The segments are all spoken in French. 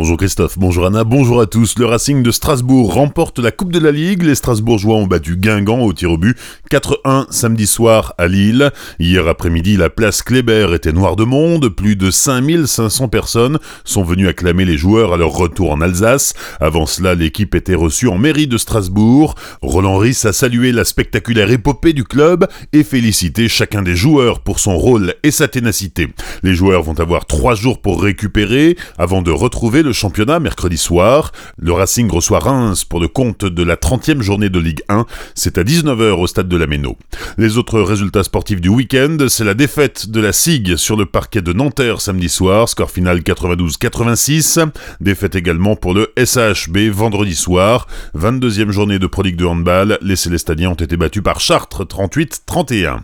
Bonjour Christophe, bonjour Anna, bonjour à tous. Le Racing de Strasbourg remporte la Coupe de la Ligue. Les Strasbourgeois ont battu Guingamp au tir au but 4-1 samedi soir à Lille. Hier après-midi, la place Kléber était noire de monde. Plus de 5500 personnes sont venues acclamer les joueurs à leur retour en Alsace. Avant cela, l'équipe était reçue en mairie de Strasbourg. Roland Ries a salué la spectaculaire épopée du club et félicité chacun des joueurs pour son rôle et sa ténacité. Les joueurs vont avoir trois jours pour récupérer avant de retrouver le championnat mercredi soir. Le Racing reçoit Reims pour le compte de la 30e journée de Ligue 1. C'est à 19h au stade de la Méno. Les autres résultats sportifs du week-end, c'est la défaite de la SIG sur le parquet de Nanterre samedi soir, score final 92-86. Défaite également pour le SHB vendredi soir. 22e journée de Pro Ligue de handball, les Célestadiens ont été battus par Chartres 38-31.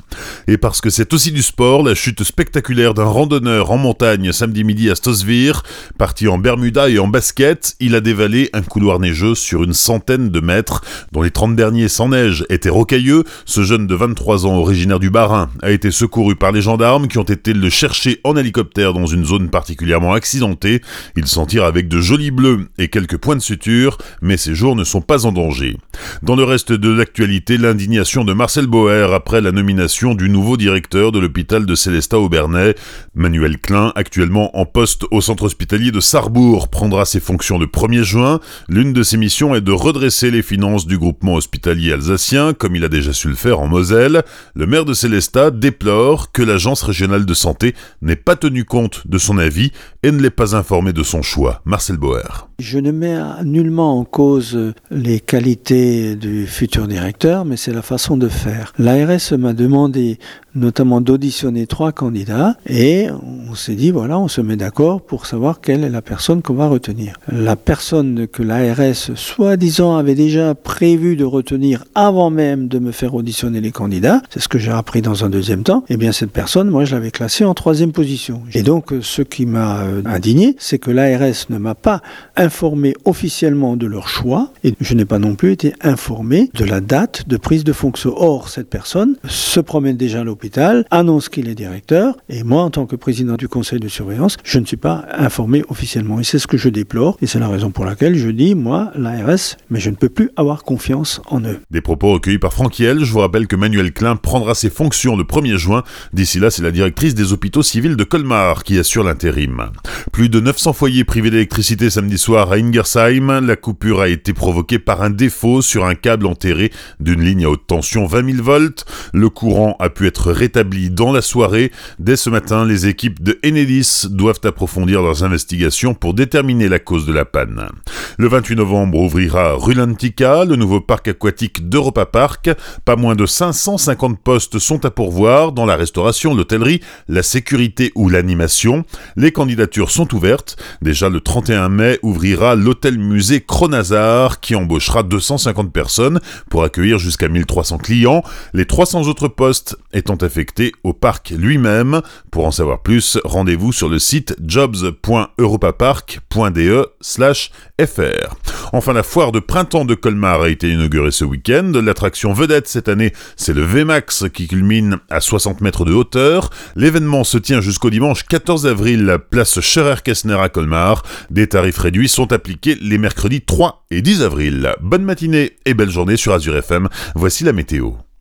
Et parce que c'est aussi du sport, la chute spectaculaire d'un randonneur en montagne samedi midi à Stosvir, parti en Bermuda et en basket, il a dévalé un couloir neigeux sur une centaine de mètres, dont les 30 derniers sans neige étaient rocailleux. Ce jeune de 23 ans, originaire du Bas-Rhin, a été secouru par les gendarmes qui ont été le chercher en hélicoptère dans une zone particulièrement accidentée. Il s'en tire avec de jolis bleus et quelques points de suture, mais ses jours ne sont pas en danger. Dans le reste de l'actualité, l'indignation de Marcel Boer après la nomination du nouveau directeur de l'hôpital de Célestat au Bernay. Manuel Klein, actuellement en poste au centre hospitalier de Sarrebourg, prendra ses fonctions le 1er juin. L'une de ses missions est de redresser les finances du groupement hospitalier alsacien, comme il a déjà su le faire en Moselle. Le maire de Célestat déplore que l'agence régionale de santé n'ait pas tenu compte de son avis et ne l'ait pas informé de son choix. Marcel Boer. Je ne mets nullement en cause les qualités du futur directeur, mais c'est la façon de faire. L'ARS m'a demandé notamment d'auditionner trois candidats et on s'est dit voilà, on se met d'accord pour savoir quelle est la personne qu'on va retenir. La personne que l'ARS soi-disant avait déjà prévu de retenir avant même de me faire auditionner les candidats, c'est ce que j'ai appris dans un deuxième temps, et eh bien cette personne, moi je l'avais classée en troisième position. Et donc ce qui m'a euh, indigné, c'est que l'ARS ne m'a pas informé officiellement de leur choix et je n'ai pas non plus été informé de la date de prise de fonction. Or, cette personne se promène déjà à l'hôpital, annonce qu'il est directeur et moi, en tant que président du conseil de surveillance, je ne suis pas informé officiellement et c'est ce que je déplore et c'est la raison pour laquelle je dis, moi, l'ARS, mais je ne peux plus avoir confiance en eux. Des propos recueillis par Franck Je vous rappelle que Manuel Klein prendra ses fonctions le 1er juin. D'ici là, c'est la directrice des hôpitaux civils de Colmar qui assure l'intérim. Plus de 900 foyers privés d'électricité samedi soir à Ingersheim, la coupure a été provoquée par un défaut sur un câble enterré d'une ligne à haute tension 20 000 volts. Le courant a pu être rétabli dans la soirée. Dès ce matin, les équipes de Enedis doivent approfondir leurs investigations pour déterminer la cause de la panne. Le 28 novembre ouvrira Rulantica, le nouveau parc aquatique d'Europa Park. Pas moins de 550 postes sont à pourvoir dans la restauration, l'hôtellerie, la sécurité ou l'animation. Les candidatures sont ouvertes. Déjà le 31 mai ouvrira l'hôtel-musée Cronazar qui embauchera 250 personnes pour accueillir jusqu'à 1300 clients, les 300 autres postes étant affectés au parc lui-même. Pour en savoir plus, rendez-vous sur le site jobs.europapark.de/fr. Enfin, la foire de printemps de Colmar a été inaugurée ce week-end. L'attraction vedette cette année, c'est le VMAX qui culmine à 60 mètres de hauteur. L'événement se tient jusqu'au dimanche 14 avril, place Scherer-Kessner à Colmar. Des tarifs réduits sont appliqués les mercredis 3 et 10 avril. Bonne matinée et belle journée sur Azure FM. Voici la météo.